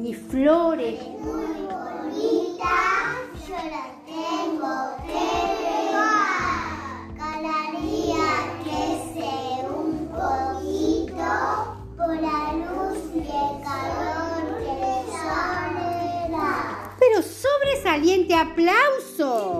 mini flores. Muy bonita, yo la tengo que regar. Cada día crece un poquito por la luz y el calor que le sale. Pero sobresaliente aplauso.